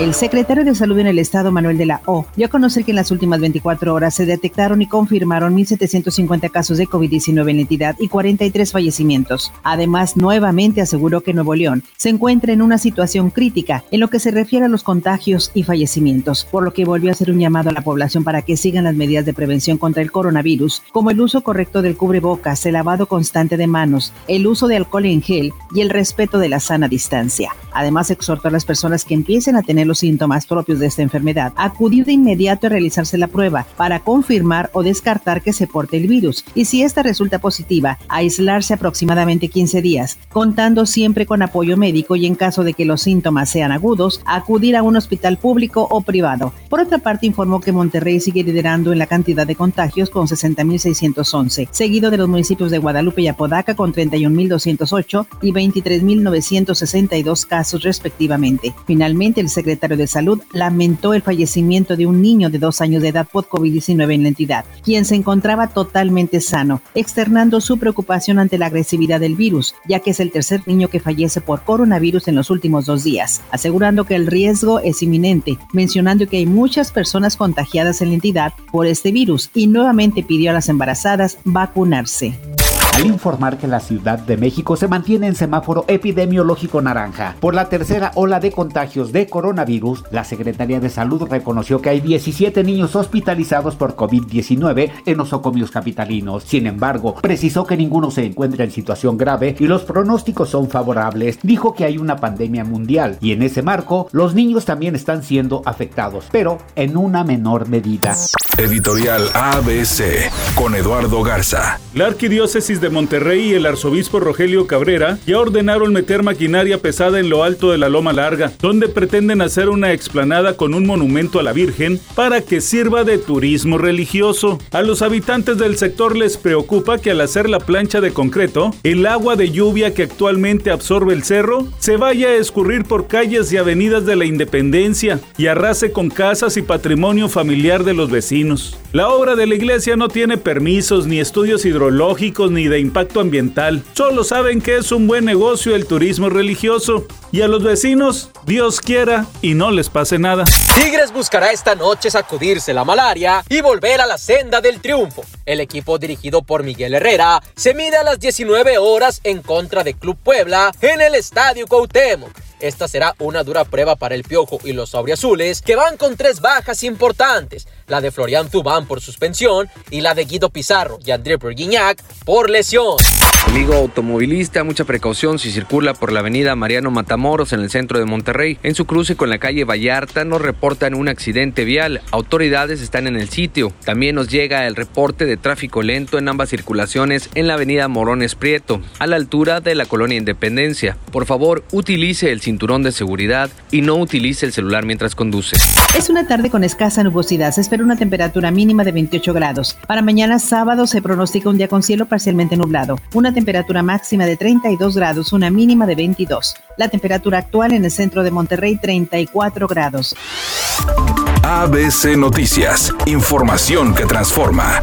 El secretario de Salud en el Estado, Manuel de la O, dio a conocer que en las últimas 24 horas se detectaron y confirmaron 1.750 casos de COVID-19 en entidad y 43 fallecimientos. Además, nuevamente aseguró que Nuevo León se encuentra en una situación crítica en lo que se refiere a los contagios y fallecimientos, por lo que volvió a hacer un llamado a la población para que sigan las medidas de prevención contra el coronavirus, como el uso correcto del cubrebocas, el lavado constante de manos, el uso de alcohol en gel y el respeto de la sana distancia. Además, exhortó a las personas que empiecen a tener los síntomas propios de esta enfermedad, acudir de inmediato a realizarse la prueba para confirmar o descartar que se porte el virus y si esta resulta positiva, aislarse aproximadamente 15 días, contando siempre con apoyo médico y en caso de que los síntomas sean agudos, acudir a un hospital público o privado. Por otra parte, informó que Monterrey sigue liderando en la cantidad de contagios con 60.611, seguido de los municipios de Guadalupe y Apodaca con 31.208 y 23.962 casos respectivamente. Finalmente, el secretario secretario de Salud lamentó el fallecimiento de un niño de dos años de edad por COVID-19 en la entidad, quien se encontraba totalmente sano, externando su preocupación ante la agresividad del virus, ya que es el tercer niño que fallece por coronavirus en los últimos dos días, asegurando que el riesgo es inminente, mencionando que hay muchas personas contagiadas en la entidad por este virus y nuevamente pidió a las embarazadas vacunarse al informar que la Ciudad de México se mantiene en semáforo epidemiológico naranja. Por la tercera ola de contagios de coronavirus, la Secretaría de Salud reconoció que hay 17 niños hospitalizados por COVID-19 en nosocomios capitalinos. Sin embargo, precisó que ninguno se encuentra en situación grave y los pronósticos son favorables. Dijo que hay una pandemia mundial y en ese marco los niños también están siendo afectados, pero en una menor medida. Editorial ABC con Eduardo Garza. La arquidiócesis de Monterrey y el arzobispo Rogelio Cabrera ya ordenaron meter maquinaria pesada en lo alto de la Loma Larga, donde pretenden hacer una explanada con un monumento a la Virgen para que sirva de turismo religioso. A los habitantes del sector les preocupa que al hacer la plancha de concreto, el agua de lluvia que actualmente absorbe el cerro se vaya a escurrir por calles y avenidas de la Independencia y arrase con casas y patrimonio familiar de los vecinos. La obra de la iglesia no tiene permisos, ni estudios hidrológicos, ni de impacto ambiental. Solo saben que es un buen negocio el turismo religioso. Y a los vecinos, Dios quiera y no les pase nada. Tigres buscará esta noche sacudirse la malaria y volver a la senda del triunfo. El equipo dirigido por Miguel Herrera se mide a las 19 horas en contra de Club Puebla en el Estadio Cuauhtémoc. Esta será una dura prueba para el Piojo y los Azules, que van con tres bajas importantes, la de Florian Zubán por suspensión y la de Guido Pizarro y André Berguignac por lesión. Amigo automovilista, mucha precaución si circula por la avenida Mariano Matamoros en el centro de Monterrey. En su cruce con la calle Vallarta nos reportan un accidente vial. Autoridades están en el sitio. También nos llega el reporte de tráfico lento en ambas circulaciones en la avenida Morones Prieto, a la altura de la colonia Independencia. Por favor, utilice el cinturón de seguridad y no utilice el celular mientras conduce. Es una tarde con escasa nubosidad. Se una temperatura mínima de 28 grados. Para mañana sábado se pronostica un día con cielo parcialmente nublado. Una temperatura máxima de 32 grados, una mínima de 22. La temperatura actual en el centro de Monterrey 34 grados. ABC Noticias, información que transforma.